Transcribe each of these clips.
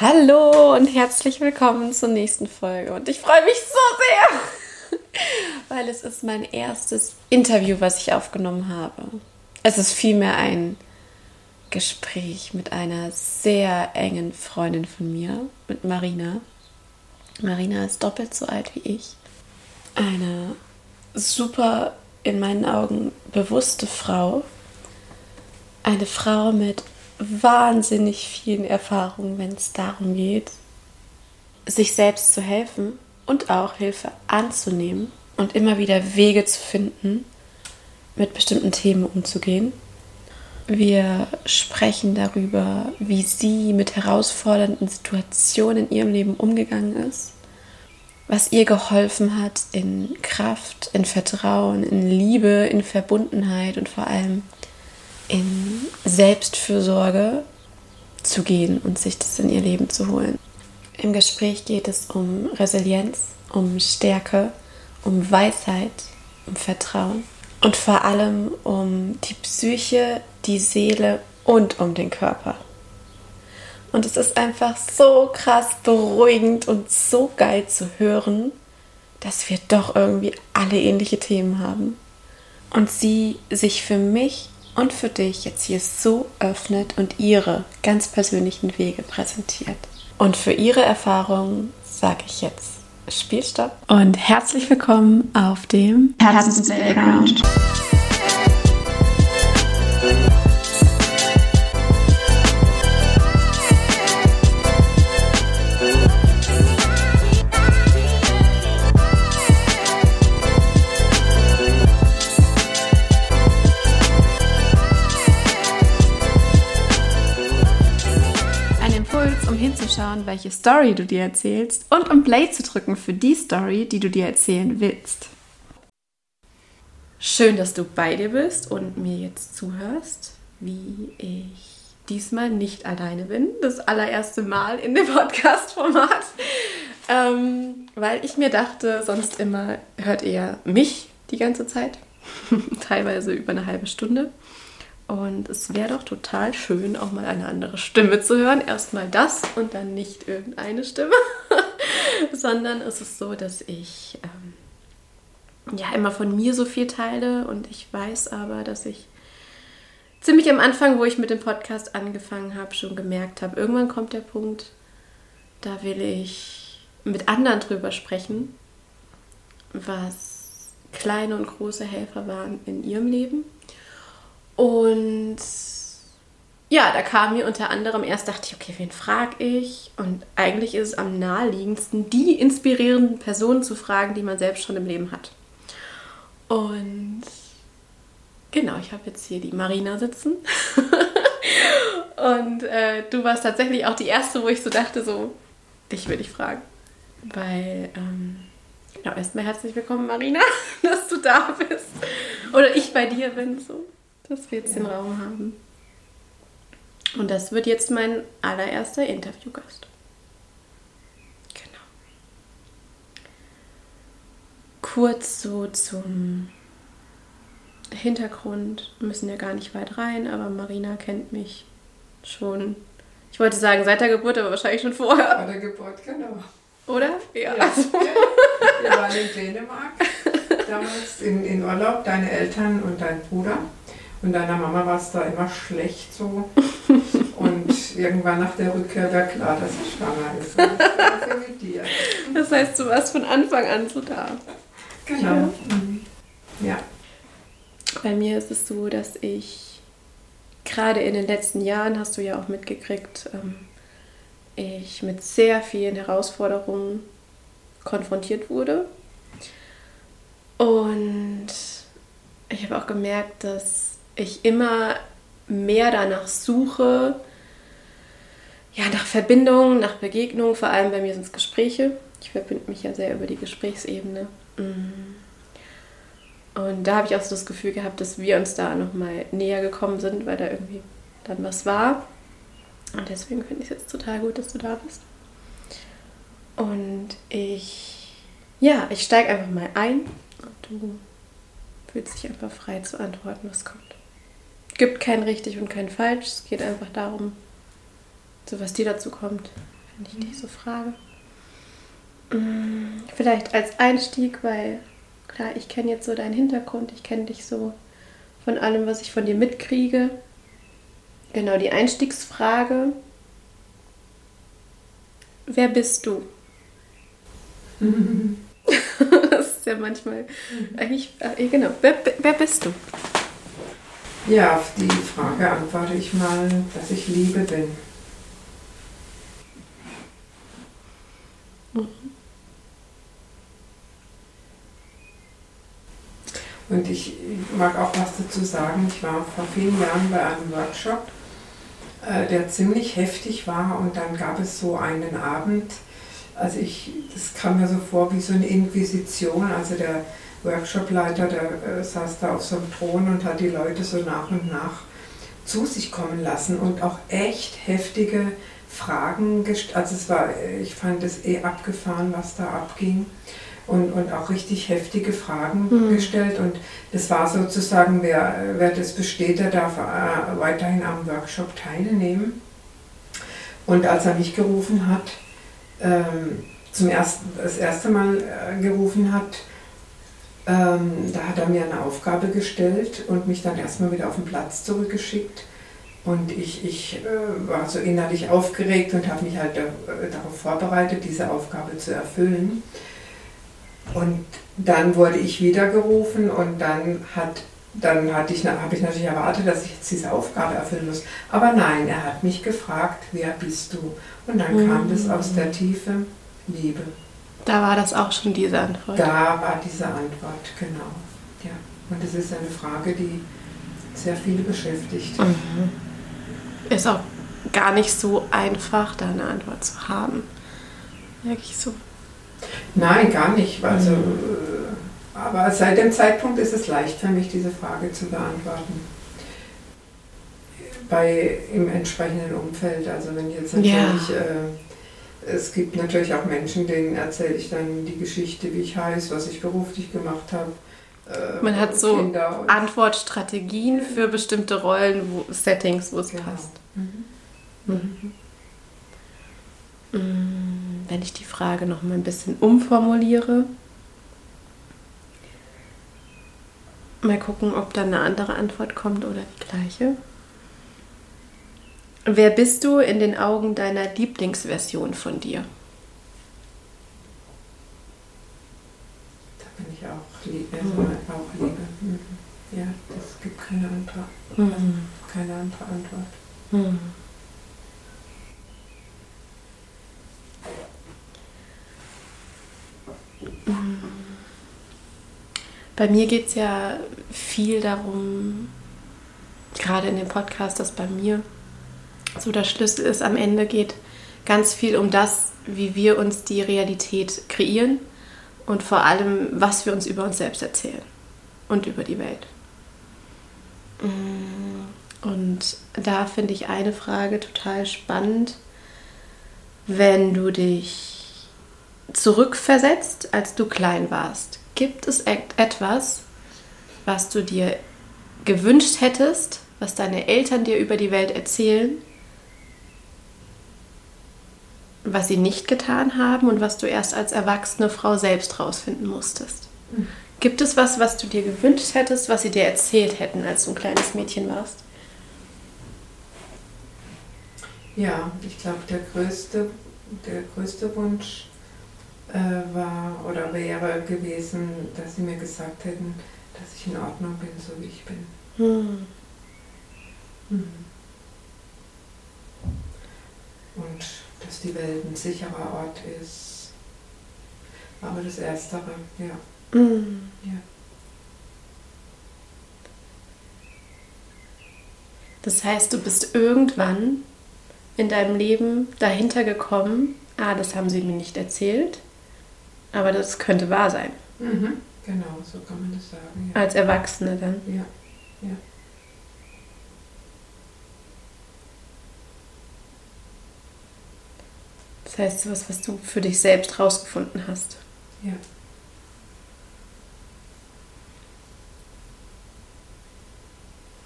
Hallo und herzlich willkommen zur nächsten Folge. Und ich freue mich so sehr, weil es ist mein erstes Interview, was ich aufgenommen habe. Es ist vielmehr ein Gespräch mit einer sehr engen Freundin von mir, mit Marina. Marina ist doppelt so alt wie ich. Eine super, in meinen Augen, bewusste Frau. Eine Frau mit wahnsinnig vielen Erfahrungen, wenn es darum geht, sich selbst zu helfen und auch Hilfe anzunehmen und immer wieder Wege zu finden, mit bestimmten Themen umzugehen. Wir sprechen darüber, wie sie mit herausfordernden Situationen in ihrem Leben umgegangen ist, was ihr geholfen hat in Kraft, in Vertrauen, in Liebe, in Verbundenheit und vor allem in Selbstfürsorge zu gehen und sich das in ihr Leben zu holen. Im Gespräch geht es um Resilienz, um Stärke, um Weisheit, um Vertrauen und vor allem um die Psyche, die Seele und um den Körper. Und es ist einfach so krass beruhigend und so geil zu hören, dass wir doch irgendwie alle ähnliche Themen haben. Und sie sich für mich und für dich jetzt hier so öffnet und ihre ganz persönlichen Wege präsentiert. Und für ihre Erfahrungen sage ich jetzt Spielstopp und herzlich willkommen auf dem Herzens Playground. Hinzuschauen, welche Story du dir erzählst und um Play zu drücken für die Story, die du dir erzählen willst. Schön, dass du bei dir bist und mir jetzt zuhörst, wie ich diesmal nicht alleine bin. Das allererste Mal in dem Podcast-Format. Ähm, weil ich mir dachte, sonst immer hört ihr mich die ganze Zeit. Teilweise über eine halbe Stunde. Und es wäre doch total schön, auch mal eine andere Stimme zu hören. Erstmal das und dann nicht irgendeine Stimme, sondern es ist so, dass ich ähm, ja immer von mir so viel teile. Und ich weiß aber, dass ich ziemlich am Anfang, wo ich mit dem Podcast angefangen habe, schon gemerkt habe, irgendwann kommt der Punkt, da will ich mit anderen drüber sprechen, was kleine und große Helfer waren in ihrem Leben und ja, da kam mir unter anderem erst, dachte ich, okay, wen frage ich? Und eigentlich ist es am naheliegendsten, die inspirierenden Personen zu fragen, die man selbst schon im Leben hat. Und genau, ich habe jetzt hier die Marina sitzen. Und äh, du warst tatsächlich auch die erste, wo ich so dachte, so, dich will ich fragen. Weil, ähm, genau, erstmal herzlich willkommen, Marina, dass du da bist. Oder ich bei dir bin, so dass wir jetzt ja. den Raum haben. Und das wird jetzt mein allererster Interviewgast. Genau. Kurz so zum Hintergrund, wir müssen ja gar nicht weit rein, aber Marina kennt mich schon, ich wollte sagen seit der Geburt, aber wahrscheinlich schon vorher. Bei der Geburt, genau. Oder? Ja. ja. Wir waren in Dänemark, damals in, in Urlaub, deine Eltern und dein Bruder. Und deiner Mama war es da immer schlecht so. Und irgendwann nach der Rückkehr war klar, dass sie schwanger ist. Und das, mit dir. das heißt, du warst von Anfang an so da. Genau. Ja. Mhm. ja. Bei mir ist es so, dass ich gerade in den letzten Jahren, hast du ja auch mitgekriegt, ähm, ich mit sehr vielen Herausforderungen konfrontiert wurde. Und ich habe auch gemerkt, dass ich immer mehr danach suche, ja, nach Verbindung, nach Begegnung, vor allem bei mir sind es Gespräche. Ich verbinde mich ja sehr über die Gesprächsebene. Mm. Und da habe ich auch so das Gefühl gehabt, dass wir uns da nochmal näher gekommen sind, weil da irgendwie dann was war. Und deswegen finde ich es jetzt total gut, dass du da bist. Und ich, ja, ich steige einfach mal ein und du fühlst dich einfach frei zu antworten, was kommt gibt kein richtig und kein falsch. Es geht einfach darum, so was dir dazu kommt, wenn ich dich so frage? Mm, Vielleicht als Einstieg, weil klar, ich kenne jetzt so deinen Hintergrund, ich kenne dich so von allem, was ich von dir mitkriege. Genau, die Einstiegsfrage. Wer bist du? das ist ja manchmal eigentlich, äh, genau, wer, wer bist du? Ja, auf die Frage antworte ich mal, dass ich Liebe bin. Und ich mag auch was dazu sagen. Ich war vor vielen Jahren bei einem Workshop, äh, der ziemlich heftig war und dann gab es so einen Abend, also ich, das kam mir so vor wie so eine Inquisition, also der Workshopleiter, der äh, saß da auf so einem Thron und hat die Leute so nach und nach zu sich kommen lassen und auch echt heftige Fragen gestellt. Also es war, ich fand es eh abgefahren, was da abging. Und, und auch richtig heftige Fragen Mhm. gestellt. Und das war sozusagen, wer, wer das besteht, der darf äh, weiterhin am Workshop teilnehmen. Und als er mich gerufen hat, ähm, zum ersten, das erste Mal äh, gerufen hat, ähm, da hat er mir eine Aufgabe gestellt und mich dann erstmal wieder auf den Platz zurückgeschickt. Und ich, ich äh, war so innerlich aufgeregt und habe mich halt da, äh, darauf vorbereitet, diese Aufgabe zu erfüllen. Und dann wurde ich wieder gerufen und dann hat dann hatte ich, habe ich natürlich erwartet, dass ich jetzt diese Aufgabe erfüllen muss. Aber nein, er hat mich gefragt, wer bist du? Und dann kam das aus der Tiefe, Liebe. Da war das auch schon diese Antwort. Da war diese Antwort, genau. Ja. Und es ist eine Frage, die sehr viele beschäftigt. Mhm. Ist auch gar nicht so einfach, da eine Antwort zu haben. Wirklich so. Nein, gar nicht. Also, äh, aber seit dem Zeitpunkt ist es leicht für mich, diese Frage zu beantworten. Bei im entsprechenden Umfeld. Also wenn jetzt natürlich, Ja. äh, es gibt natürlich auch Menschen, denen erzähle ich dann die Geschichte, wie ich heiße, was ich beruflich gemacht habe. äh, Man hat so Antwortstrategien für bestimmte Rollen, wo, Settings, wo es Genau. passt. Mhm. Mm, Wenn ich die Frage noch mal ein bisschen umformuliere, mal gucken, ob dann eine andere Antwort kommt oder die gleiche. Wer bist du in den Augen deiner Lieblingsversion von dir? Da bin ich auch, lieb, also auch Liebe. Mhm. Ja, es gibt keine andere, keine andere Antwort. Hm. Bei mir geht es ja viel darum, gerade in dem Podcast, dass bei mir so der Schlüssel ist, am Ende geht ganz viel um das, wie wir uns die Realität kreieren und vor allem, was wir uns über uns selbst erzählen und über die Welt. Mm, Und da finde ich eine Frage total spannend, wenn du dich zurückversetzt, als du klein warst. Gibt es et- etwas, was du dir gewünscht hättest, was deine Eltern dir über die Welt erzählen, was sie nicht getan haben und was du erst als erwachsene Frau selbst rausfinden musstest? Gibt es was, was du dir gewünscht hättest, was sie dir erzählt hätten, als du ein kleines Mädchen warst? Ja, ich glaube, der größte, der größte Wunsch äh, war oder wäre gewesen, dass sie mir gesagt hätten, dass ich in Ordnung bin, so wie ich bin. Hm. Mhm. Und dass die Welt ein sicherer Ort ist. Aber das Erstere, ja. Hm. ja. Das heißt, du bist irgendwann in deinem Leben dahinter gekommen, ah, das haben sie mir nicht erzählt, aber das könnte wahr sein. Mhm. Genau, so kann man das sagen. Ja. Als Erwachsene dann. ja. ja. Das heißt, sowas, was du für dich selbst rausgefunden hast. ja.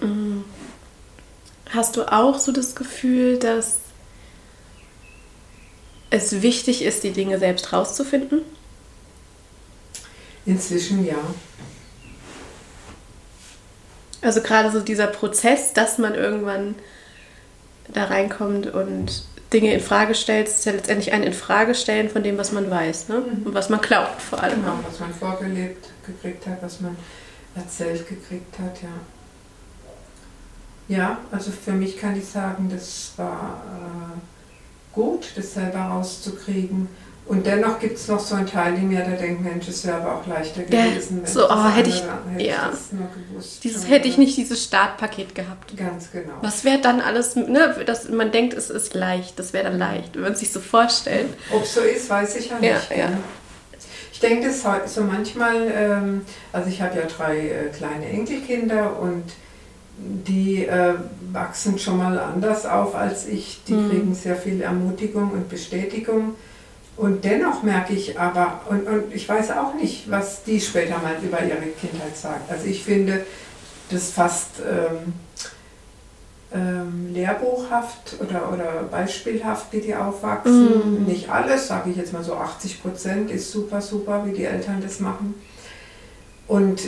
Mhm. Hast du auch so das Gefühl, dass es wichtig ist, die Dinge selbst rauszufinden? Inzwischen ja. Also gerade so dieser Prozess, dass man irgendwann da reinkommt und Dinge in Frage stellt, ist ja letztendlich ein Infragestellen von dem, was man weiß, ne? Und was man glaubt vor allem. Genau, was man vorgelebt gekriegt hat, was man erzählt gekriegt hat, ja. Ja, also für mich kann ich sagen, das war äh, gut, das selber rauszukriegen. Und dennoch gibt es noch so einen Teil in mir, der denkt, Mensch, es wäre aber auch leichter gewesen, wenn so, oh, hätte ich, hätte ja. das nur gewusst. Dieses hätte ich nicht dieses Startpaket gehabt. Ganz genau. Was wäre dann alles, ne, dass man denkt, es ist leicht, das wäre dann leicht, wenn man sich so vorstellt. Ob so ist, weiß ich ja Ja, nicht. ja. ne? Ich denke, das so manchmal, ähm, also ich habe ja drei äh, kleine Enkelkinder und die äh, wachsen schon mal anders auf als ich. Die Mhm. kriegen sehr viel Ermutigung und Bestätigung. Und dennoch merke ich aber, und, und ich weiß auch nicht, was die später mal über ihre Kindheit sagen. Also ich finde das fast ähm, ähm, lehrbuchhaft oder, oder beispielhaft, wie die aufwachsen. Mhm. Nicht alles, sage ich jetzt mal so 80 Prozent ist super, super, wie die Eltern das machen. Und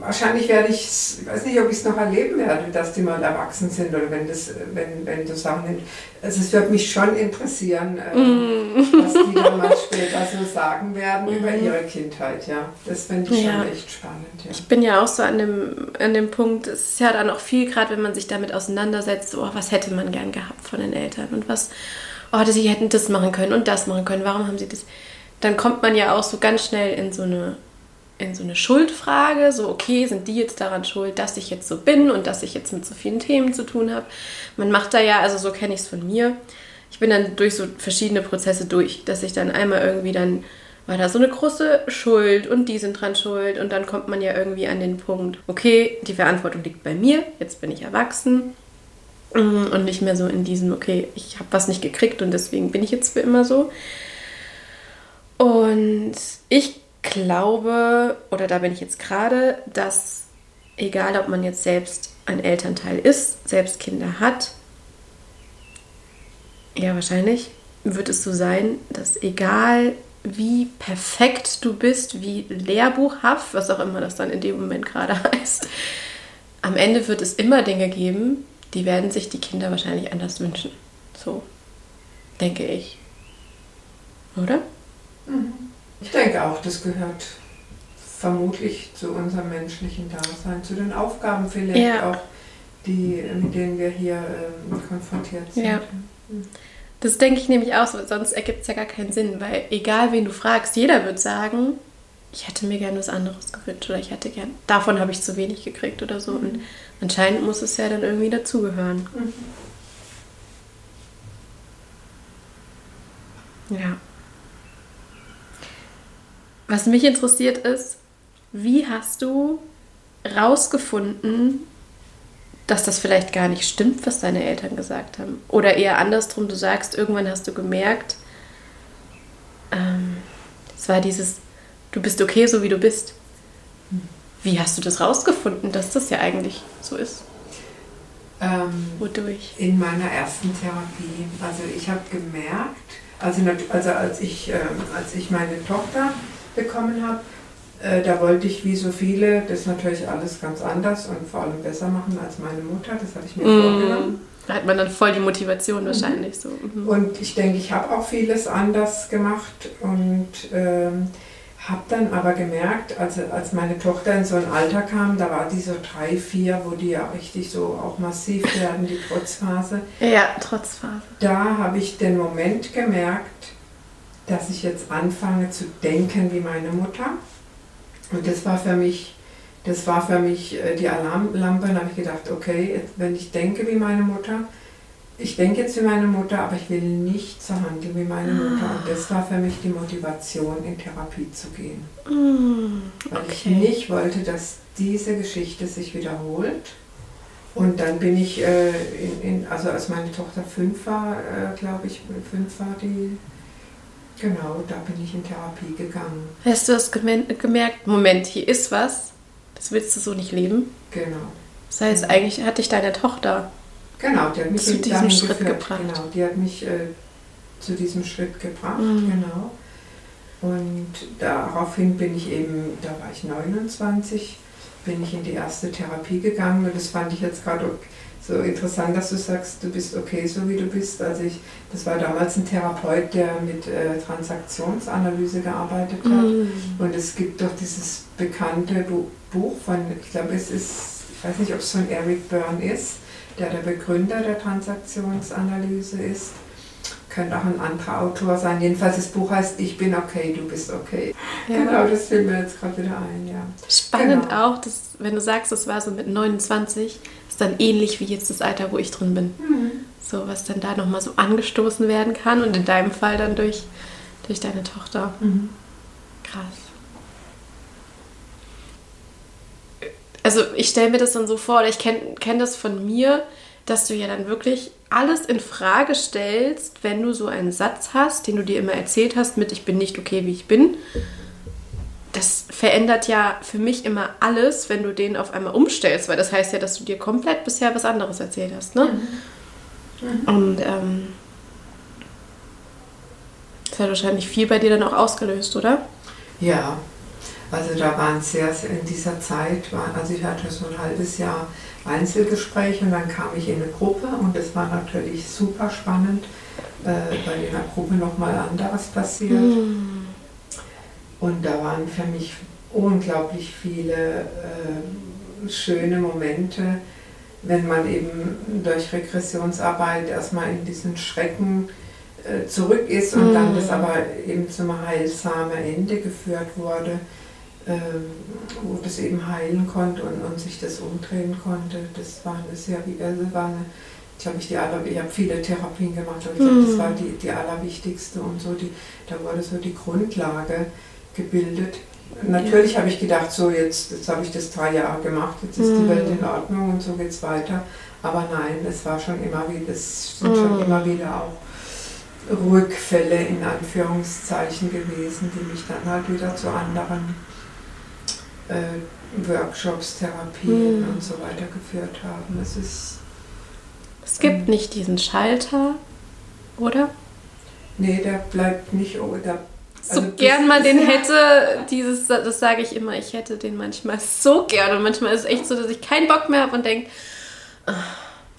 wahrscheinlich werde ich, ich weiß nicht, ob ich es noch erleben werde, dass die mal erwachsen sind oder wenn das, wenn, wenn du Sachen, also es wird mich schon interessieren, äh, was die dann mal später so sagen werden über Mhm. ihre Kindheit, ja. Das finde ich Ja. schon echt spannend, ja. Ich bin ja auch so an dem, an dem Punkt, es ist ja dann auch viel, gerade wenn man sich damit auseinandersetzt, so, oh, was hätte man gern gehabt von den Eltern und was, oh, sie hätten das machen können und das machen können, warum haben sie das? Dann kommt man ja auch so ganz schnell in so eine, in so eine Schuldfrage, so, okay, sind die jetzt daran schuld, dass ich jetzt so bin und dass ich jetzt mit so vielen Themen zu tun habe? Man macht da ja, also so kenne ich es von mir, ich bin dann durch so verschiedene Prozesse durch, dass ich dann einmal irgendwie dann war da so eine große Schuld und die sind dran schuld und dann kommt man ja irgendwie an den Punkt, okay, die Verantwortung liegt bei mir, jetzt bin ich erwachsen mm, und nicht mehr so in diesem, okay, ich habe was nicht gekriegt und deswegen bin ich jetzt für immer so. Und ich glaube, oder da bin ich jetzt gerade, dass egal ob man jetzt selbst ein Elternteil ist, selbst Kinder hat, ja wahrscheinlich wird es so sein, dass egal wie perfekt du bist, wie lehrbuchhaft, was auch immer das dann in dem Moment gerade heißt, am Ende wird es immer Dinge geben, die werden sich die Kinder wahrscheinlich anders wünschen. So denke ich. Oder? Ich denke auch, das gehört vermutlich zu unserem menschlichen Dasein, zu den Aufgaben vielleicht Ja. auch, die, mit denen wir hier ähm, konfrontiert sind. Ja. Das denke ich nämlich auch so, sonst ergibt es ja gar keinen Sinn, weil egal wen du fragst, jeder wird sagen, ich hätte mir gern was anderes gewünscht oder ich hätte gern, davon habe ich zu wenig gekriegt oder so. Und anscheinend muss es ja dann irgendwie dazugehören. Ja. Was mich interessiert ist, wie hast du rausgefunden, dass das vielleicht gar nicht stimmt, was deine Eltern gesagt haben? Oder eher andersrum, du sagst, irgendwann hast du gemerkt, ähm, es war dieses, du bist okay, so wie du bist. Wie hast du das rausgefunden, dass das ja eigentlich so ist? Ähm, Wodurch? in meiner ersten Therapie. Also ich habe gemerkt, also, also als, ich, ähm, als ich meine Tochter bekommen habe, äh, da wollte ich wie so viele das natürlich alles ganz anders und vor allem besser machen als meine Mutter. Das hatte ich mir vorgenommen. Da hat man dann voll die Motivation wahrscheinlich so. Mhm. Und ich denke, ich habe auch vieles anders gemacht und ähm, habe dann aber gemerkt, also als meine Tochter in so ein Alter kam, da war die so drei, vier, wo die ja richtig so auch massiv werden, die Trotzphase. Ja, trotz Phase. Da habe ich den Moment gemerkt, dass ich jetzt anfange zu denken wie meine Mutter. Und das war für mich, das war für mich äh, die Alarmlampe. Dann habe ich gedacht, okay, wenn ich denke wie meine Mutter, ich denke jetzt wie meine Mutter, aber ich will nicht so handeln wie meine Mutter. Und das war für mich die Motivation, in Therapie zu gehen. Weil ich Okay. nicht wollte, dass diese Geschichte sich wiederholt. Und dann bin ich, äh, in, in, also als meine Tochter fünf war, äh, glaube ich, fünf war die, genau, da bin ich in Therapie gegangen. Hast du das gemerkt? Moment, hier ist was. Das willst du so nicht leben. Genau. Das heißt, eigentlich hatte ich deine Tochter. Genau, die hat mich Zu diesem Schritt geführt. gebracht. Genau, die hat mich äh, zu diesem Schritt gebracht, mhm. genau. Und daraufhin bin ich eben, da war ich 29, bin ich in die erste Therapie gegangen und das fand ich jetzt gerade so interessant, dass du sagst, du bist okay, so wie du bist. Also ich, das war damals ein Therapeut, der mit äh, Transaktionsanalyse gearbeitet hat. Mhm. Und es gibt doch dieses bekannte Buch von, ich glaube, es ist, ich weiß nicht, ob es von Eric Byrne ist, der der Begründer der Transaktionsanalyse ist könnte auch ein anderer Autor sein. Jedenfalls das Buch heißt Ich bin okay, du bist okay. Ja. Genau, das fällt mir jetzt gerade wieder ein, ja. Spannend genau. auch, dass, wenn du sagst, das war so mit 29, ist dann ähnlich wie jetzt das Alter, wo ich drin bin. Mhm. So, was dann da nochmal so angestoßen werden kann und in deinem Fall dann durch, durch deine Tochter. Mhm. Krass. Also ich stelle mir das dann so vor, oder ich kenne kenn das von mir, dass du ja dann wirklich alles in Frage stellst, wenn du so einen Satz hast, den du dir immer erzählt hast mit ich bin nicht okay, wie ich bin. Das verändert ja für mich immer alles, wenn du den auf einmal umstellst, weil das heißt ja, dass du dir komplett bisher was anderes erzählt hast, ne? Mhm. Mhm. Und ähm, das hat wahrscheinlich viel bei dir dann auch ausgelöst, oder? Ja, also da waren sehr, in dieser Zeit, also ich hatte so ein halbes Jahr Einzelgespräch und dann kam ich in eine Gruppe und das war natürlich super spannend, äh, weil in der Gruppe nochmal anderes passiert. Mm. Und da waren für mich unglaublich viele äh, schöne Momente, wenn man eben durch Regressionsarbeit erstmal in diesen Schrecken äh, zurück ist und mm. dann das aber eben zum heilsamen Ende geführt wurde wo das eben heilen konnte und, und sich das umdrehen konnte. Das war eine sehr, also war eine, ich glaube, ich, die aller, ich habe viele Therapien gemacht, aber ich glaube, das mhm. war die, die allerwichtigste und so, die, da wurde so die Grundlage gebildet. Natürlich ja. habe ich gedacht, so jetzt, jetzt habe ich das drei Jahre gemacht, jetzt ist mhm. die Welt in Ordnung und so geht es weiter. Aber nein, es war schon immer wieder, es sind mhm. schon immer wieder auch Rückfälle in Anführungszeichen gewesen, die mich dann halt wieder zu anderen äh, Workshops, Therapien mhm. und so weiter geführt haben. Es ist. Es gibt ähm, nicht diesen Schalter, oder? Nee, der bleibt nicht. Oh, der, so also gern man den hätte, dieses, das sage ich immer, ich hätte den manchmal so gern. Und manchmal ist es echt so, dass ich keinen Bock mehr habe und denke, oh,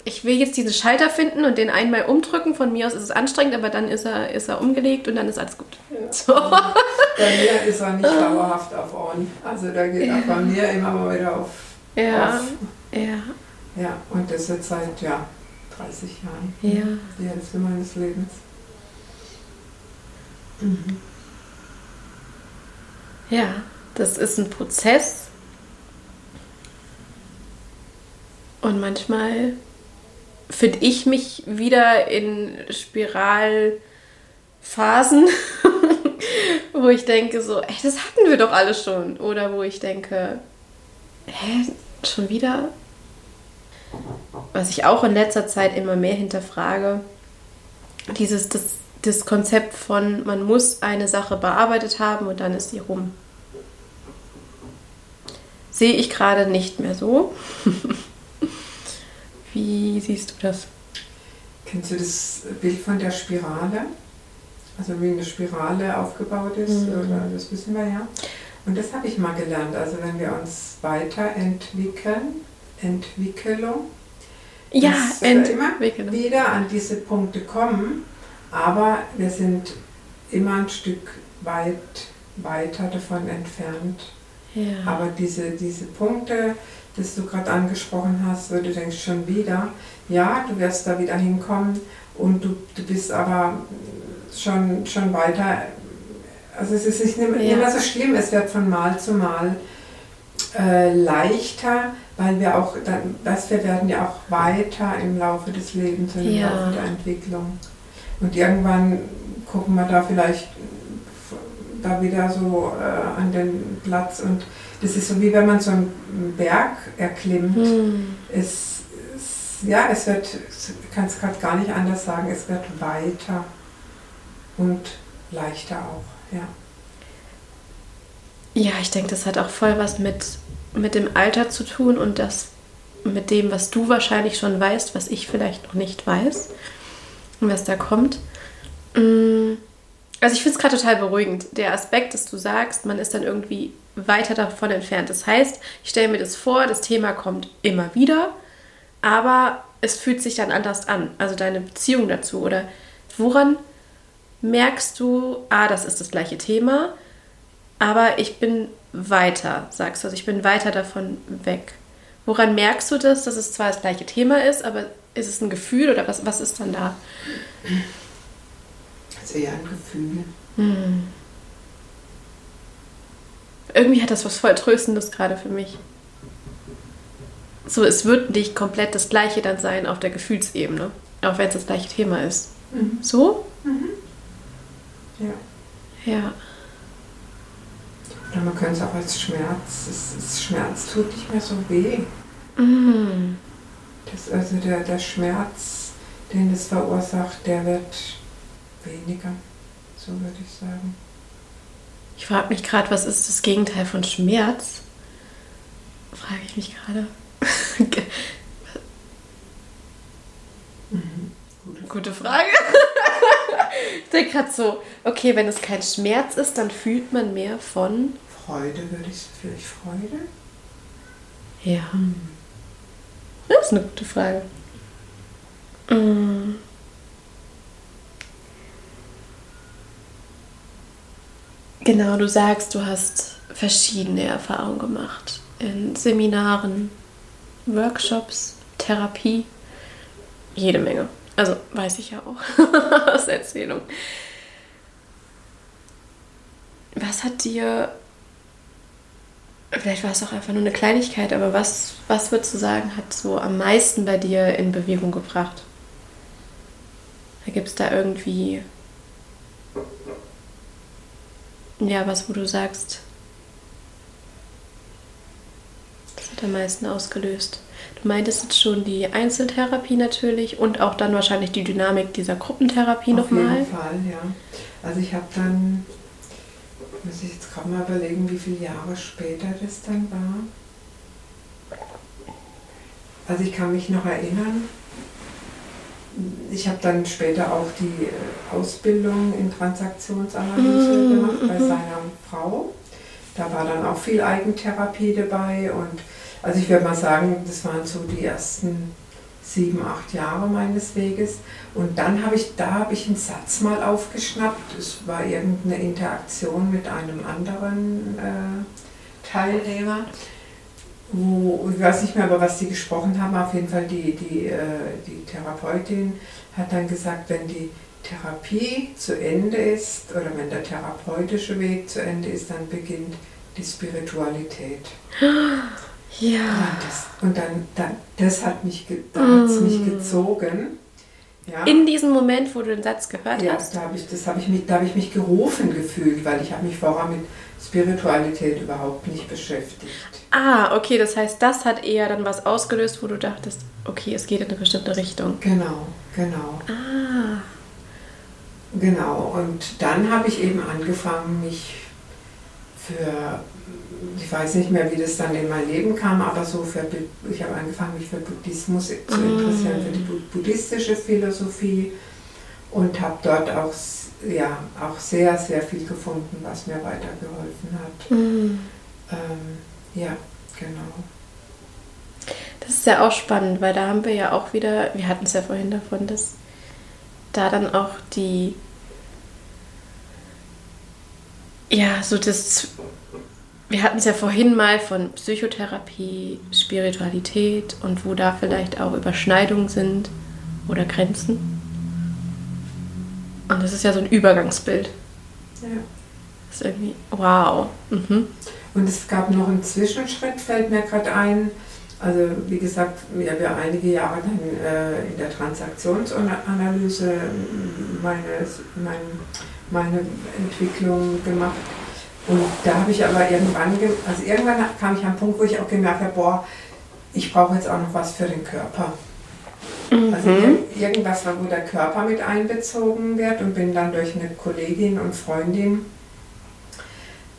ich will jetzt diesen Schalter finden und den einmal umdrücken. Von mir aus ist es anstrengend, aber dann ist er, ist er umgelegt und dann ist alles gut. Ja. So. Bei mir ist er nicht dauerhaft auf On. Also da geht ja. bei mir immer mal wieder auf. Ja. Auf. Ja. Ja, und das jetzt seit ja, 30 Jahren. Ja. Die Hälfte meines Lebens. Mhm. Ja, das ist ein Prozess. Und manchmal finde ich mich wieder in Spiralphasen, wo ich denke so, ey, das hatten wir doch alle schon. Oder wo ich denke, hä, schon wieder? Was ich auch in letzter Zeit immer mehr hinterfrage, dieses, das, das Konzept von, man muss eine Sache bearbeitet haben und dann ist sie rum. Sehe ich gerade nicht mehr so. Wie siehst du das? Kennst du das Bild von der Spirale? Also wie eine Spirale aufgebaut ist, mhm. oder das wissen wir ja. Und das habe ich mal gelernt. Also wenn wir uns weiterentwickeln, Entwicklung, ja, immer wieder an diese Punkte kommen, aber wir sind immer ein Stück weit weiter davon entfernt. Ja. Aber diese, diese Punkte, das du gerade angesprochen hast, wo du denkst, schon wieder, ja, du wirst da wieder hinkommen und du, du bist aber schon, schon weiter, also es ist nicht immer, ja. immer so schlimm, es wird von Mal zu Mal äh, leichter, weil wir auch, dann, dass wir werden ja auch weiter im Laufe des Lebens und im ja. Laufe der Entwicklung. Und irgendwann gucken wir da vielleicht da wieder so äh, an den Platz und das ist so wie wenn man so einen Berg erklimmt. Hm. Es, es, ja, es wird, ich kann es gerade gar nicht anders sagen, es wird weiter und leichter auch, ja. Ja, ich denke, das hat auch voll was mit, mit dem Alter zu tun und das mit dem, was du wahrscheinlich schon weißt, was ich vielleicht noch nicht weiß und was da kommt. Mm, also ich finde es gerade total beruhigend, der Aspekt, dass du sagst, man ist dann irgendwie weiter davon entfernt. Das heißt, ich stelle mir das vor, das Thema kommt immer wieder, aber es fühlt sich dann anders an. Also deine Beziehung dazu oder woran merkst du, ah, das ist das gleiche Thema, aber ich bin weiter, sagst du, also ich bin weiter davon weg. Woran merkst du das, dass es zwar das gleiche Thema ist, aber ist es ein Gefühl oder was, was ist dann da? Ist eher ein Gefühl. Hm. Irgendwie hat das was voll Tröstendes gerade für mich. So, es wird nicht komplett das gleiche dann sein auf der Gefühlsebene, auch wenn es das gleiche Thema ist. Mhm. So? Mhm. Ja. Ja. Oder man könnte es auch als Schmerz, es, es Schmerz tut nicht mehr so weh. Mm. Das, also der, der Schmerz, den das verursacht, der wird weniger, so würde ich sagen. Ich frage mich gerade, was ist das Gegenteil von Schmerz? Frage ich mich gerade. Mhm. Gute Gute Frage. ich denke gerade so, okay, wenn es kein Schmerz ist, dann fühlt man mehr von. Freude, würde ich vielleicht Freude? Ja. Das ist eine gute Frage. Mm. Genau, du sagst, du hast verschiedene Erfahrungen gemacht. In Seminaren, Workshops, Therapie. Jede Menge. Also weiß ich ja auch aus Erzählung. Was hat dir, vielleicht war es auch einfach nur eine Kleinigkeit, aber was, was würdest du sagen, hat so am meisten bei dir in Bewegung gebracht? Gibt es da irgendwie, ja, was, wo du sagst, das hat am meisten ausgelöst. Du meintest jetzt schon die Einzeltherapie natürlich und auch dann wahrscheinlich die Dynamik dieser Gruppentherapie Auf nochmal. jeden Fall, ja. Also ich habe dann, muss ich jetzt gerade mal überlegen, wie viele Jahre später das dann war. Also ich kann mich noch erinnern, ich habe dann später auch die äh, Ausbildung in Transaktionsanalyse Mhm, gemacht bei mhm. seiner Frau. Da war dann auch viel Eigentherapie dabei und also ich würde mal sagen, das waren so die ersten sieben, acht Jahre meines Weges. Und dann habe ich, da habe ich einen Satz mal aufgeschnappt. Es war irgendeine Interaktion mit einem anderen äh, Teilnehmer. Wo, ich weiß nicht mehr, über was die gesprochen haben. Auf jeden Fall die, die, äh, die Therapeutin hat dann gesagt, wenn die Therapie zu Ende ist oder wenn der therapeutische Weg zu Ende ist, dann beginnt die Spiritualität. Ja. Ja, das, und dann, dann, das hat mich, ge- da Mm. mich gezogen. Ja, In diesem Moment, wo du den Satz gehört ja hast. da habe ich, das habe ich mich, da habe ich mich gerufen gefühlt, weil ich habe mich vorher mit Spiritualität überhaupt nicht beschäftigt. Ah, okay, das heißt, das hat eher dann was ausgelöst, wo du dachtest, okay, es geht in eine bestimmte Richtung. Genau, genau, Ah. genau. Und dann habe ich eben angefangen, mich für, ich weiß nicht mehr, wie das dann in mein Leben kam, aber so für, ich habe angefangen, mich für Buddhismus zu interessieren, für die Bu- buddhistische Philosophie und habe dort auch, ja, auch sehr, sehr viel gefunden, was mir weitergeholfen hat. Hm. Ähm, ja, genau. Das ist ja auch spannend, weil da haben wir ja auch wieder, wir hatten es ja vorhin davon, dass da dann auch die, ja, so das, wir hatten es ja vorhin mal von Psychotherapie, Spiritualität und wo da vielleicht auch Überschneidungen sind oder Grenzen. Und das ist ja so ein Übergangsbild. Ja. Das ist irgendwie, wow. Mhm. Und es gab noch einen Zwischenschritt, fällt mir gerade ein. Also wie gesagt, ich habe ja einige Jahre dann äh, in der Transaktionsanalyse meine, mein, meine Entwicklung gemacht. Und da habe ich aber irgendwann, ge- also irgendwann kam ich an einen Punkt, wo ich auch gemerkt habe, boah, ich brauche jetzt auch noch was für den Körper. Also ir irgendwas, wo der Körper mit einbezogen wird und bin dann durch eine Kollegin und Freundin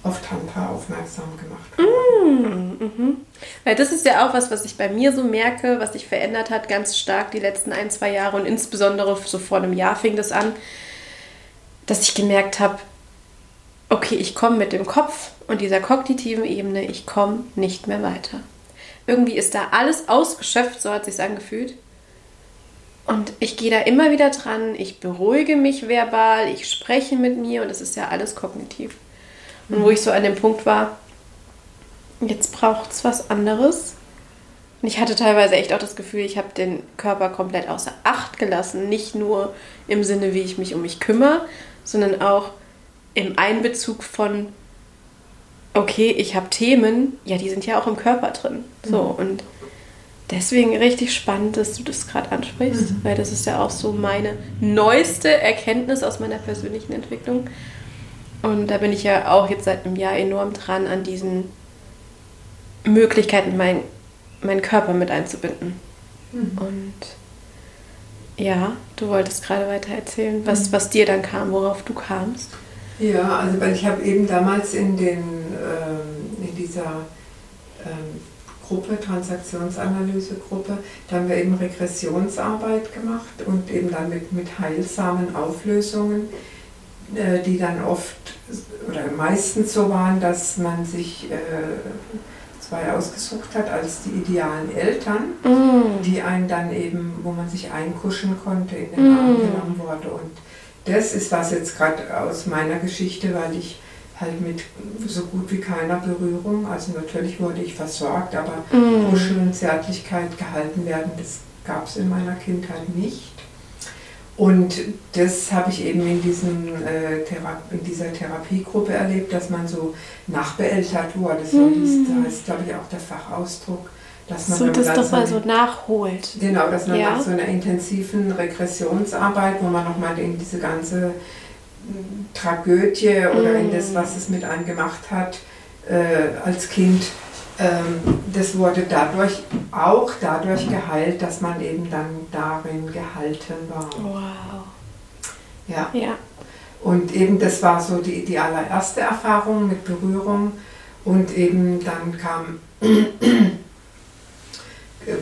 auf Tantra aufmerksam gemacht worden. Mhm. Weil das ist ja auch was, was ich bei mir so merke, was sich verändert hat, ganz stark die letzten ein, zwei Jahre und insbesondere so vor einem Jahr fing das an, dass ich gemerkt habe, okay, ich komme mit dem Kopf und dieser kognitiven Ebene, ich komme nicht mehr weiter. Irgendwie ist da alles ausgeschöpft, so hat sich angefühlt. Und ich gehe da immer wieder dran, ich beruhige mich verbal, ich spreche mit mir und es ist ja alles kognitiv. Und wo ich so an dem Punkt war, jetzt braucht es was anderes. Und ich hatte teilweise echt auch das Gefühl, ich habe den Körper komplett außer Acht gelassen. Nicht nur im Sinne, wie ich mich um mich kümmere, sondern auch im Einbezug von, okay, ich habe Themen, ja, die sind ja auch im Körper drin. So, mhm. und Deswegen richtig spannend, dass du das gerade ansprichst, mhm. weil das ist ja auch so meine neueste Erkenntnis aus meiner persönlichen Entwicklung. Und da bin ich ja auch jetzt seit einem Jahr enorm dran, an diesen Möglichkeiten, mein, meinen Körper mit einzubinden. Mhm. Und ja, du wolltest gerade weiter erzählen, was, mhm. was dir dann kam, worauf du kamst. Ja, also weil ich habe eben damals in, den, ähm, in dieser ähm, Gruppe, Transaktionsanalysegruppe, da haben wir eben Regressionsarbeit gemacht und eben dann mit, mit heilsamen Auflösungen, äh, die dann oft oder meistens so waren, dass man sich äh, zwei ausgesucht hat als die idealen Eltern, mm. die einen dann eben, wo man sich einkuschen konnte, in den Arm mm. genommen wurde. Und das ist was jetzt gerade aus meiner Geschichte, weil ich halt mit so gut wie keiner Berührung. Also natürlich wurde ich versorgt, aber mm. Kuscheln, Zärtlichkeit, gehalten werden, das gab es in meiner Kindheit nicht. Und das habe ich eben in, diesem, äh, in dieser Therapiegruppe erlebt, dass man so nachbeeltert wurde. So mm. dies, da ist, glaube ich, auch der Fachausdruck. Dass man so das doch mal so nachholt. Genau, dass man ja. nach so einer intensiven Regressionsarbeit, wo man nochmal in diese ganze Tragödie oder in das, was es mit einem gemacht hat äh, als Kind, ähm, das wurde dadurch auch dadurch geheilt, dass man eben dann darin gehalten war. Wow. Ja. ja. Und eben das war so die, die allererste Erfahrung mit Berührung und eben dann kam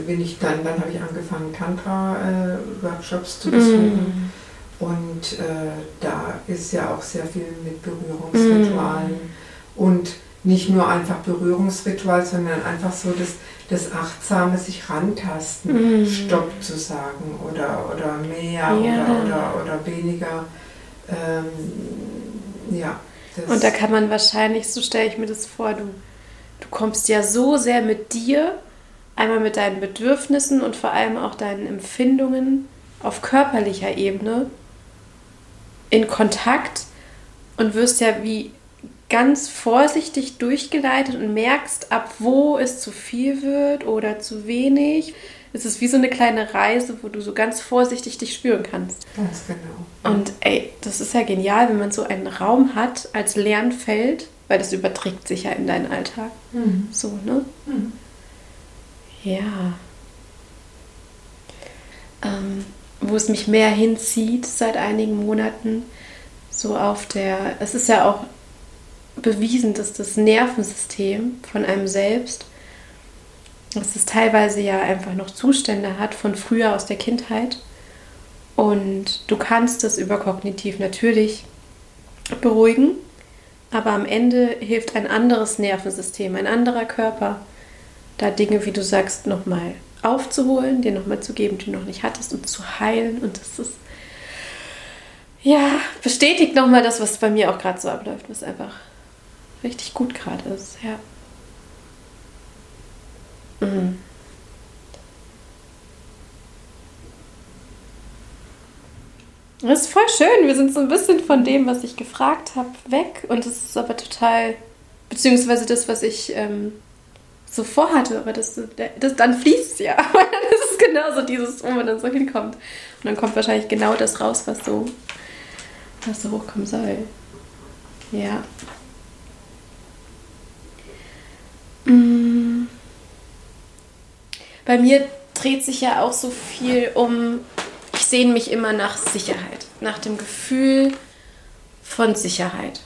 bin ich dann, dann habe ich angefangen Tantra-Workshops äh, zu besuchen. Mm und äh, da ist ja auch sehr viel mit Berührungsritualen mm. und nicht nur einfach Berührungsritual, sondern einfach so das, das achtsame sich rantasten, mm. Stopp zu sagen oder, oder mehr ja. oder, oder, oder weniger. Ähm, ja. Und da kann man wahrscheinlich, so stelle ich mir das vor, du, du kommst ja so sehr mit dir, einmal mit deinen Bedürfnissen und vor allem auch deinen Empfindungen auf körperlicher Ebene in Kontakt und wirst ja wie ganz vorsichtig durchgeleitet und merkst, ab wo es zu viel wird oder zu wenig. Es ist wie so eine kleine Reise, wo du so ganz vorsichtig dich spüren kannst. Ganz genau. Und ey, das ist ja genial, wenn man so einen Raum hat als Lernfeld, weil das überträgt sich ja in deinen Alltag. Mhm. So, ne? Mhm. Ja. Ähm, wo es mich mehr hinzieht seit einigen Monaten. So auf der, es ist ja auch bewiesen, dass das Nervensystem von einem selbst, dass es teilweise ja einfach noch Zustände hat von früher aus der Kindheit. Und du kannst es über kognitiv natürlich beruhigen, aber am Ende hilft ein anderes Nervensystem, ein anderer Körper, da Dinge, wie du sagst, nochmal aufzuholen, dir nochmal zu geben, die du noch nicht hattest und zu heilen. Und das ist, ja, bestätigt nochmal das, was bei mir auch gerade so abläuft, was einfach richtig gut gerade ist, ja. Mhm. Das ist voll schön. Wir sind so ein bisschen von dem, was ich gefragt habe, weg. Und es ist aber total, beziehungsweise das, was ich ähm, so vorhatte, aber das, das dann fließt es ja. Dann ist es genauso dieses, wo man dann so hinkommt. Und dann kommt wahrscheinlich genau das raus, was so, was so hochkommen soll. Ja. Mm. Bei mir dreht sich ja auch so viel um, ich sehne mich immer nach Sicherheit, nach dem Gefühl von Sicherheit.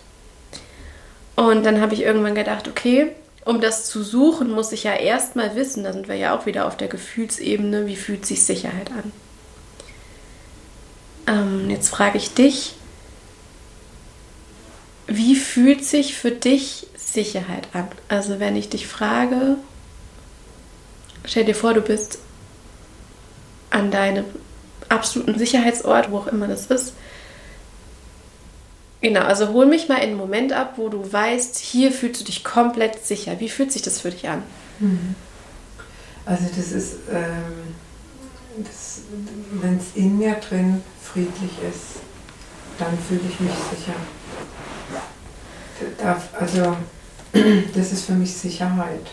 Und dann habe ich irgendwann gedacht, okay, um das zu suchen, muss ich ja erstmal wissen, da sind wir ja auch wieder auf der Gefühlsebene, wie fühlt sich Sicherheit an. Ähm, jetzt frage ich dich, wie fühlt sich für dich Sicherheit an? Also wenn ich dich frage, stell dir vor, du bist an deinem absoluten Sicherheitsort, wo auch immer das ist. Genau, also hol mich mal in einen Moment ab, wo du weißt, hier fühlst du dich komplett sicher. Wie fühlt sich das für dich an? Mhm. Also das ist, ähm, wenn es in mir drin friedlich ist, dann fühle ich mich sicher. Also das ist für mich Sicherheit.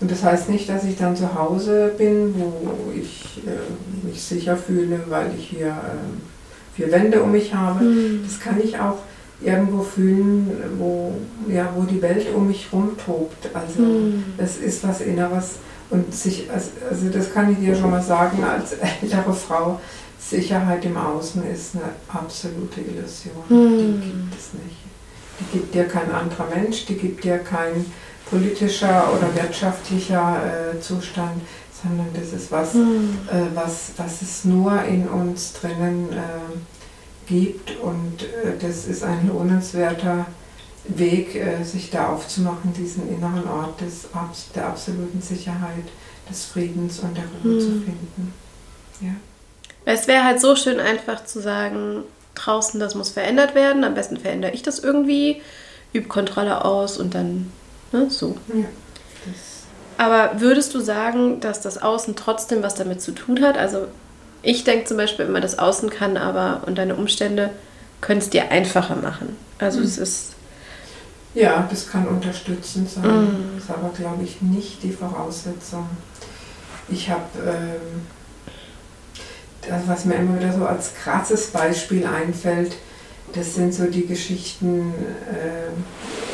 Und das heißt nicht, dass ich dann zu Hause bin, wo ich äh, mich sicher fühle, weil ich hier äh, vier Wände um mich habe. Mhm. Das kann ich auch irgendwo fühlen, wo, ja, wo die Welt um mich rumtobt. Also mhm. es ist was Inneres. Und sich, also das kann ich dir schon mal sagen, als ältere Frau, Sicherheit im Außen ist eine absolute Illusion. Mhm. Die gibt es nicht. Die gibt dir kein anderer Mensch, die gibt dir kein politischer oder wirtschaftlicher äh, Zustand, sondern das ist was, mhm. äh, was, was es nur in uns drinnen äh, gibt und äh, das ist ein lohnenswerter Weg, äh, sich da aufzumachen, diesen inneren Ort des, der absoluten Sicherheit, des Friedens und der Ruhe mhm. zu finden. Ja. Es wäre halt so schön einfach zu sagen, draußen, das muss verändert werden, am besten verändere ich das irgendwie, übe Kontrolle aus und dann Ne? So. Ja. Aber würdest du sagen, dass das Außen trotzdem was damit zu tun hat? Also ich denke zum Beispiel immer, das Außen kann aber und deine Umstände können es dir einfacher machen. Also mhm. es ist... Ja, das kann unterstützend sein. Mhm. ist aber, glaube ich, nicht die Voraussetzung. Ich habe, ähm, was mir immer wieder so als krasses Beispiel einfällt, das sind so die Geschichten, äh,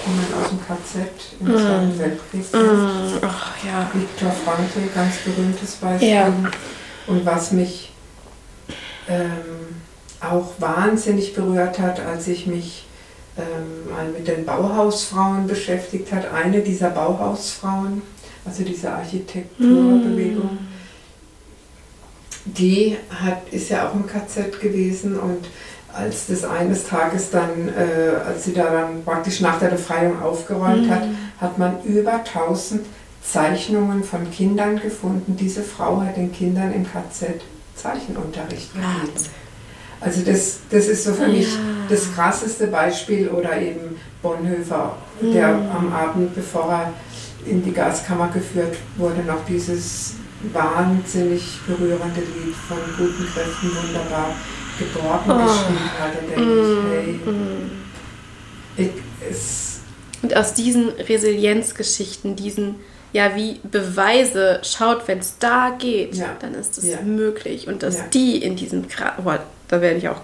kommen aus dem KZ im mm. Zweiten Weltkrieg. Mm. Ach, ja. Viktor Frankl, ganz berühmtes Beispiel. Ja. Und was mich ähm, auch wahnsinnig berührt hat, als ich mich ähm, mal mit den Bauhausfrauen beschäftigt hat. Eine dieser Bauhausfrauen, also diese Architekturbewegung, mm. die hat, ist ja auch im KZ gewesen und als das eines Tages dann, äh, als sie da dann praktisch nach der Befreiung aufgeräumt mhm. hat, hat man über 1000 Zeichnungen von Kindern gefunden. Diese Frau hat den Kindern im KZ Zeichenunterricht gegeben. Also das, das ist so für ja. mich das krasseste Beispiel oder eben Bonhoeffer, der mhm. am Abend, bevor er in die Gaskammer geführt wurde, noch dieses wahnsinnig berührende Lied von guten Kräften wunderbar geborgen oh. geschrieben hatte, denke mm, ich, hey, mm. ich, es und aus diesen Resilienzgeschichten, diesen, ja, wie Beweise, schaut, wenn es da geht, ja. dann ist es ja. möglich. Und dass ja. die in diesem, oh, da werde ich auch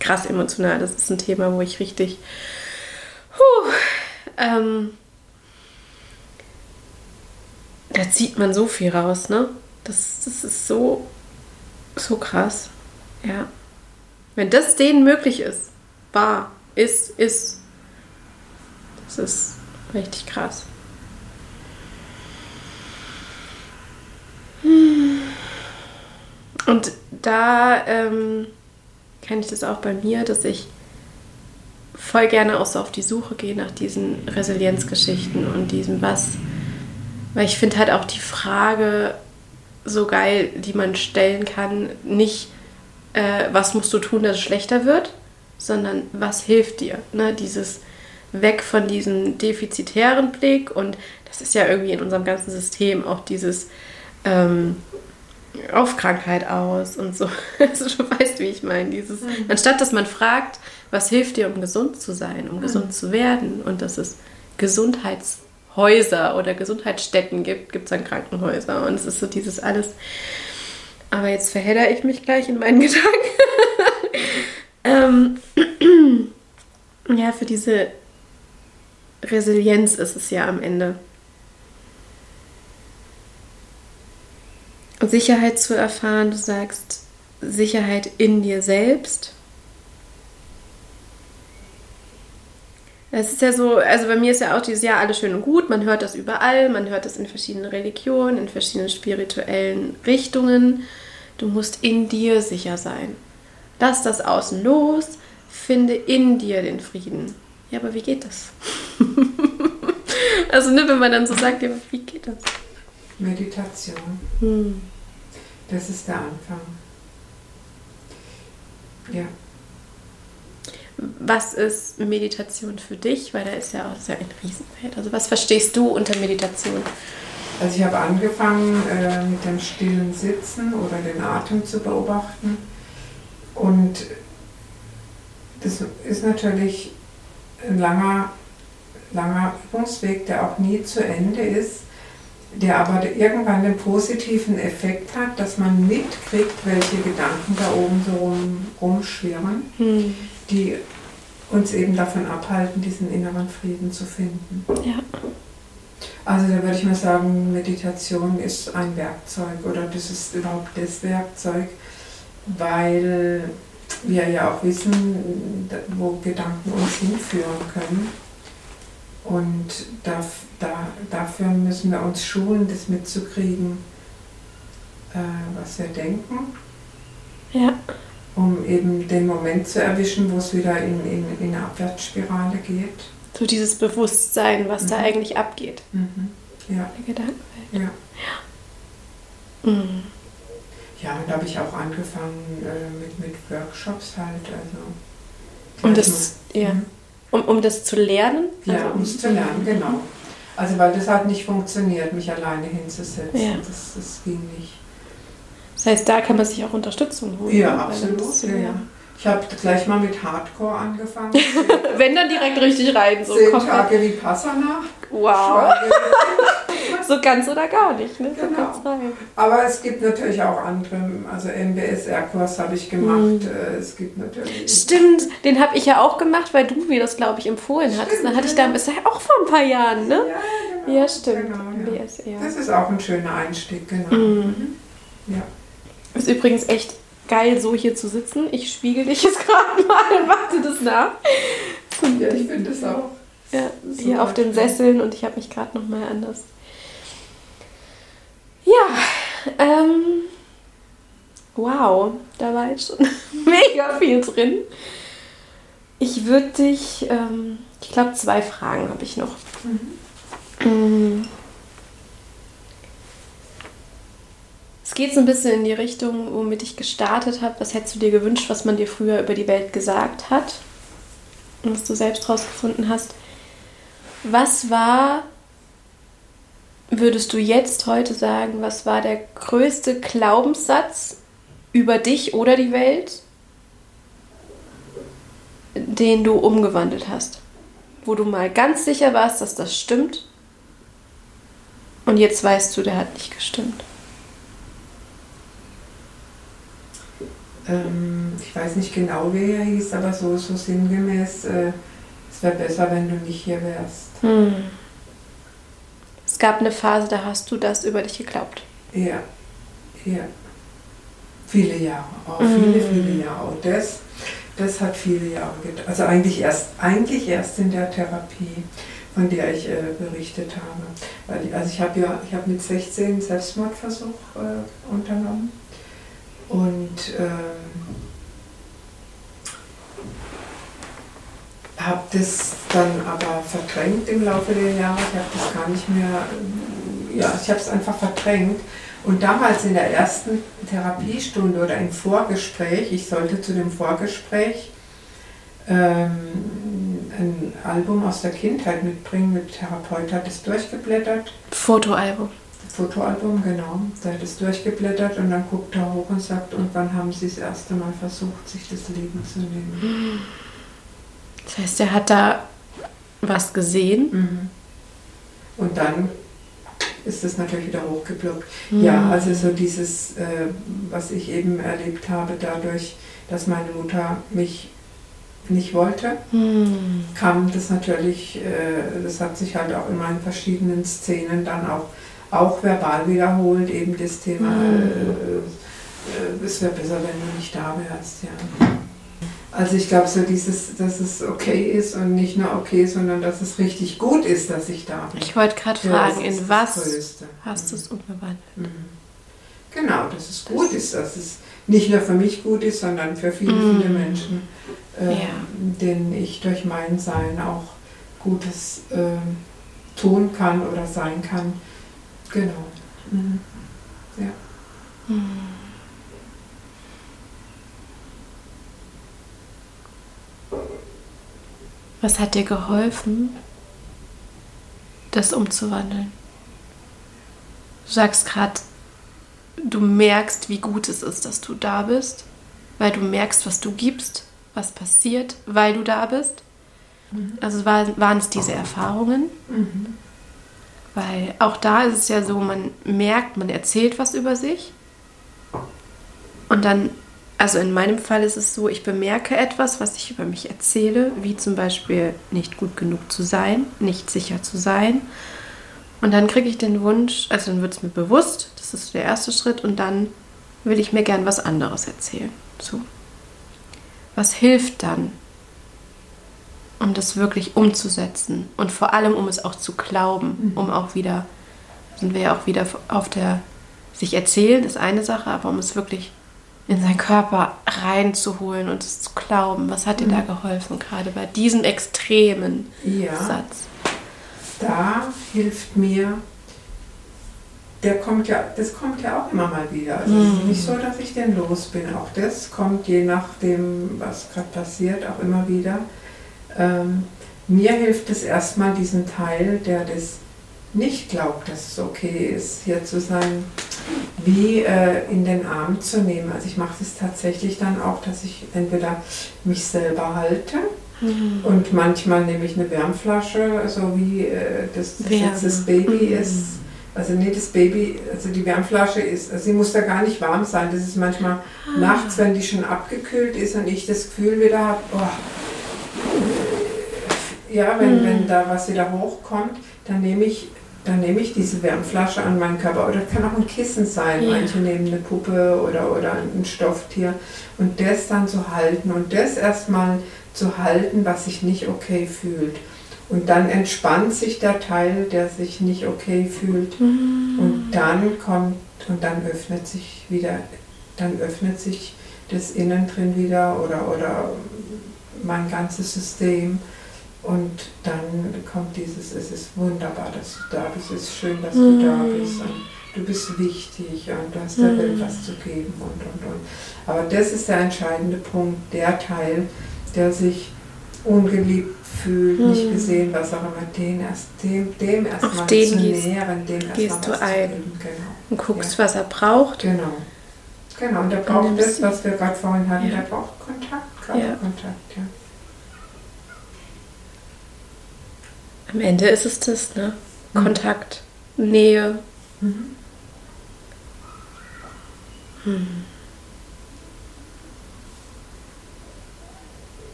krass emotional, das ist ein Thema, wo ich richtig, huh, ähm, da zieht man so viel raus, ne? Das, das ist so, so krass. Ja. Wenn das denen möglich ist, war, ist, ist, das ist richtig krass. Und da ähm, kenne ich das auch bei mir, dass ich voll gerne auch so auf die Suche gehe nach diesen Resilienzgeschichten und diesem was. Weil ich finde halt auch die Frage so geil, die man stellen kann, nicht äh, was musst du tun, dass es schlechter wird, sondern was hilft dir. Ne? Dieses weg von diesem defizitären Blick und das ist ja irgendwie in unserem ganzen System auch dieses ähm, auf Krankheit aus und so. Also du weißt, wie ich meine. Dieses, mhm. anstatt dass man fragt, was hilft dir, um gesund zu sein, um mhm. gesund zu werden und dass es Gesundheitshäuser oder Gesundheitsstätten gibt, gibt es dann Krankenhäuser und es ist so dieses alles aber jetzt verhedder ich mich gleich in meinen Gedanken. ähm, ja, für diese Resilienz ist es ja am Ende. Sicherheit zu erfahren, du sagst Sicherheit in dir selbst. Es ist ja so, also bei mir ist ja auch dieses Jahr alles schön und gut, man hört das überall, man hört das in verschiedenen Religionen, in verschiedenen spirituellen Richtungen. Du musst in dir sicher sein. Lass das außen los, finde in dir den Frieden. Ja, aber wie geht das? also, ne, wenn man dann so sagt, ja, wie geht das? Meditation. Hm. Das ist der Anfang. Ja. Was ist Meditation für dich? Weil da ist ja auch ist ja ein Riesenfeld. Also was verstehst du unter Meditation? Also ich habe angefangen äh, mit dem stillen Sitzen oder den Atem zu beobachten. Und das ist natürlich ein langer, langer Übungsweg, der auch nie zu Ende ist, der aber irgendwann den positiven Effekt hat, dass man mitkriegt, welche Gedanken da oben so rum, rumschwirren, Hm. Die uns eben davon abhalten, diesen inneren Frieden zu finden. Ja. Also da würde ich mal sagen, Meditation ist ein Werkzeug oder das ist überhaupt das Werkzeug, weil wir ja auch wissen, wo Gedanken uns hinführen können. Und da, da, dafür müssen wir uns schulen, das mitzukriegen, äh, was wir denken, Ja. Um eben den Moment zu erwischen, wo es wieder in, in, in eine Abwärtsspirale geht. So dieses Bewusstsein, was da Mhm. eigentlich abgeht. Mhm. Ja, Der Gedankenwelt. ja. Mhm. Ja, und da habe ich auch angefangen äh, mit, mit Workshops halt. Also, Um Ja, das, ja. Mhm. Um, um das zu lernen? Ja, Also, um es zu lernen, genau. Also weil das hat nicht funktioniert, mich alleine hinzusetzen. Ja. Das, das ging nicht. Das heißt, da kann man sich auch Unterstützung holen. Ja, absolut. Ja, ja. Ich habe gleich mal mit Hardcore angefangen. Wenn dann direkt richtig rein. So Zehn. Tage wie Passana. Wow. So ganz oder gar nicht, ne? So Genau. rein. Aber es gibt natürlich auch andere, also MBSR-Kurs habe ich gemacht. Mhm. Äh, Es gibt natürlich. Stimmt, den habe ich ja auch gemacht, weil du mir das, glaube ich, empfohlen hattest. Dann hatte ich da bisher auch vor ein paar Jahren, ne? Ja, genau. Ja, stimmt. Genau, ja. BSR. Das ist auch ein schöner Einstieg, genau. Mhm. Ja. Ist übrigens echt geil, so hier zu sitzen. Ich spiegel dich jetzt gerade mal und warte das nach. ja, ich finde es auch. Ja, Super hier auf den. Sesseln und ich habe mich gerade noch mal anders. Ja, ähm, wow, da war jetzt schon mega viel drin. Ich würde dich, ähm, ich glaube, zwei Fragen habe ich noch. Mm. Geht so ein bisschen in die Richtung, womit ich gestartet habe. Was hättest du dir gewünscht, was man dir früher über die Welt gesagt hat? Und was du selbst rausgefunden hast. Was war, würdest du jetzt heute sagen, was war der größte Glaubenssatz über dich oder die Welt, den du umgewandelt hast? Wo du mal ganz sicher warst, dass das stimmt und jetzt weißt du, der hat nicht gestimmt. Ähm, ich weiß nicht genau, wie er hieß, aber so, so sinngemäß, äh, es wäre besser, wenn du nicht hier wärst. Hm. Es gab eine Phase, da hast du das über dich geglaubt. Ja, ja. Viele Jahre, auch viele, Mhm. viele Jahre. Und das, das hat viele Jahre gedauert. Also eigentlich erst, eigentlich erst in der Therapie, von der ich äh, berichtet habe. Weil, also ich habe ja, ich habe mit 16 einen Selbstmordversuch äh, unternommen. Und ähm, habe das dann aber verdrängt im Laufe der Jahre. Ich habe das gar nicht mehr, ja, ich habe es einfach verdrängt. Und damals in der ersten Therapiestunde oder im Vorgespräch, ich sollte zu dem Vorgespräch ähm, ein Album aus der Kindheit mitbringen, mit Therapeut hat es durchgeblättert. Fotoalbum. Fotoalbum, genau. Der hat es durchgeblättert und dann guckt er hoch und sagt, und wann haben Sie das erste Mal versucht, sich das Leben zu nehmen? Das heißt, er hat da was gesehen. Mhm. Und dann ist es natürlich wieder hochgeploppt. Mhm. Ja, also so dieses, äh, was ich eben erlebt habe, dadurch, dass meine Mutter mich nicht wollte, Hm. kam das natürlich, äh, das hat sich halt auch immer in verschiedenen Szenen dann auch, auch verbal wiederholt, eben das Thema, Mhm. äh, äh, es wäre besser, wenn du nicht da wärst, ja. Also ich glaube so dieses, dass es okay ist und nicht nur okay, sondern dass es richtig gut ist, dass ich da bin. Ich wollte gerade Ja, das fragen, in das was Größte. hast du es umgewandelt? Mhm. Genau, dass es gut ist, dass es nicht nur für mich gut ist, sondern für viele, Mhm. viele Menschen äh, Ja. denen ich durch mein Sein auch Gutes äh, tun kann oder sein kann. Genau. Mhm. Ja. Was hat dir geholfen, das umzuwandeln? Du sagst gerade, du merkst, wie gut es ist, dass du da bist, weil du merkst, was du gibst, was passiert, weil du da bist. Also war, waren es diese Erfahrungen? Mhm. Weil auch da ist es ja so, man merkt, man erzählt was über sich. Und dann, also in meinem Fall ist es so, ich bemerke etwas, was ich über mich erzähle, wie zum Beispiel nicht gut genug zu sein, nicht sicher zu sein. Und dann kriege ich den Wunsch, also dann wird es mir bewusst, das ist der erste Schritt, und dann will ich mir gern was anderes erzählen. So. Was hilft dann, um das wirklich umzusetzen und vor allem, um es auch zu glauben, um auch wieder, sind wir ja auch wieder auf der sich erzählen, ist eine Sache, aber um es wirklich in seinen Körper reinzuholen und es zu glauben. Was hat dir da geholfen, gerade bei diesem extremen Ja. Satz? da hilft mir, der kommt ja, das kommt ja auch immer mal wieder. Also es ist nicht so, dass ich den los bin. Auch das kommt je nachdem, was gerade passiert, auch immer wieder. Ähm, mir hilft es erstmal diesen Teil, der das nicht glaubt, dass es okay ist, hier zu sein, wie äh, in den Arm zu nehmen. Also ich mache das tatsächlich dann auch, dass ich entweder mich selber halte und manchmal nehme ich eine Wärmflasche, so wie äh, das, das jetzt das Baby Mhm. ist. Also nee, das Baby, also die Wärmflasche ist, also sie muss da gar nicht warm sein. Das ist manchmal nachts, wenn die schon abgekühlt ist und ich das Gefühl wieder habe, oh, ja, wenn, wenn da was wieder hochkommt, dann nehme ich, dann nehme ich diese Wärmflasche an meinen Körper. Oder kann auch ein Kissen sein. Ja. Manche nehmen eine Puppe oder, oder ein Stofftier. Und das dann zu halten und das erstmal zu halten, was sich nicht okay fühlt. Und dann entspannt sich der Teil, der sich nicht okay fühlt. Und dann kommt, und dann öffnet sich wieder, dann öffnet sich das Innen drin wieder oder, oder mein ganzes System. Und dann kommt dieses, es ist wunderbar, dass du da bist, es ist schön, dass du da bist und du bist wichtig und du hast der Welt was zu geben und, und, und. Aber das ist der entscheidende Punkt, der Teil, der sich ungeliebt fühlt, nicht gesehen, was auch immer, den erst, dem, dem erstmal zu gehst- nähren, dem erstmal gehst du zu ein. geben. Genau. Und guckst, was er braucht. Genau. Genau, und der braucht das, was wir gerade vorhin hatten, Ja. der braucht Kontakt, Ja. Körperkontakt, ja. Am Ende ist es das, ne? Mhm. Kontakt, Nähe. Mhm.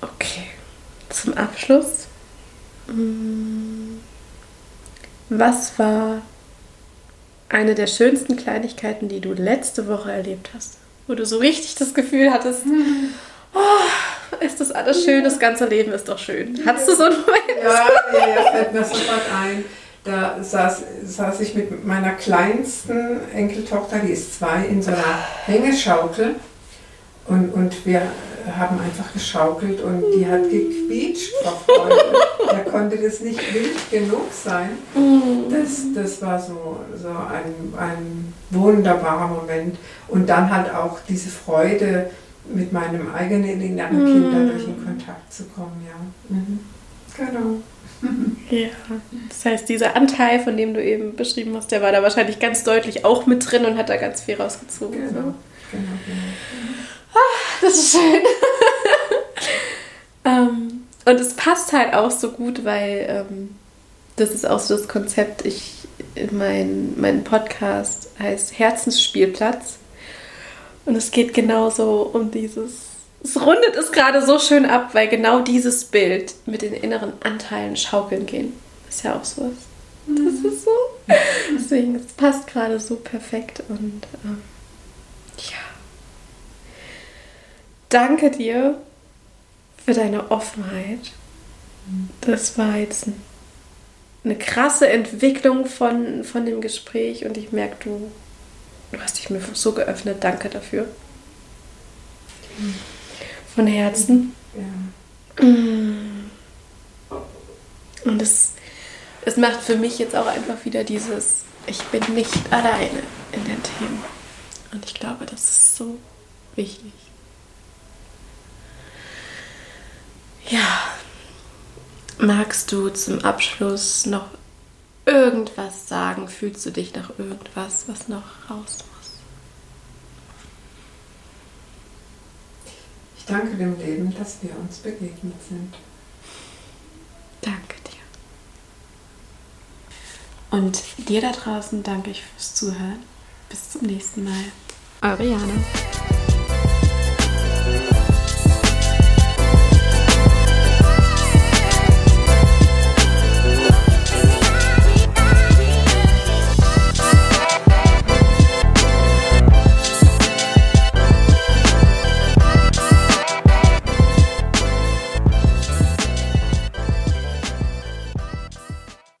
Okay. Zum Abschluss. mm, Was war eine der schönsten Kleinigkeiten, die du letzte Woche erlebt hast? Wo du so richtig das Gefühl hattest, oh, ist das alles schön, das ganze Leben ist doch schön. Hattest du so einen Moment? Ja, ja, fällt mir sofort ein. Da saß, saß ich mit meiner kleinsten Enkeltochter, die ist zwei, in so einer Hängeschaukel. Und, und wir haben einfach geschaukelt und die hat gequietscht vor Freude. Der konnte das nicht wild genug sein. Das, das war so, so ein, ein wunderbarer Moment. Und dann halt auch diese Freude, mit meinem eigenen inneren Kind dadurch in Kontakt zu kommen. Ja. Mhm. Genau. Ja, das heißt, dieser Anteil, von dem du eben beschrieben hast, der war da wahrscheinlich ganz deutlich auch mit drin und hat da ganz viel rausgezogen. Genau, Ne? genau, genau. Das ist schön. ähm, und es passt halt auch so gut, weil ähm, das ist auch so das Konzept. Ich, mein, mein Podcast heißt Herzensspielplatz. Und es geht genauso um dieses. Es rundet es gerade so schön ab, weil genau dieses Bild mit den inneren Anteilen schaukeln gehen. Ist ja auch sowas. Das ist so. Deswegen, es passt gerade so perfekt und ähm, ja. Danke dir für deine Offenheit. Das war jetzt ein- eine krasse Entwicklung von, von dem Gespräch und ich merke, du, du hast dich mir so geöffnet. Danke dafür. Von Herzen. Ja. Und es, es macht für mich jetzt auch einfach wieder dieses, ich bin nicht alleine in den Themen. Und ich glaube, das ist so wichtig. Ja, magst du zum Abschluss noch irgendwas sagen? Fühlst du dich nach irgendwas, was noch raus muss? Ich danke dem Leben, dass wir uns begegnet sind. Danke dir. Und dir da draußen danke ich fürs Zuhören. Bis zum nächsten Mal. Eure Jana.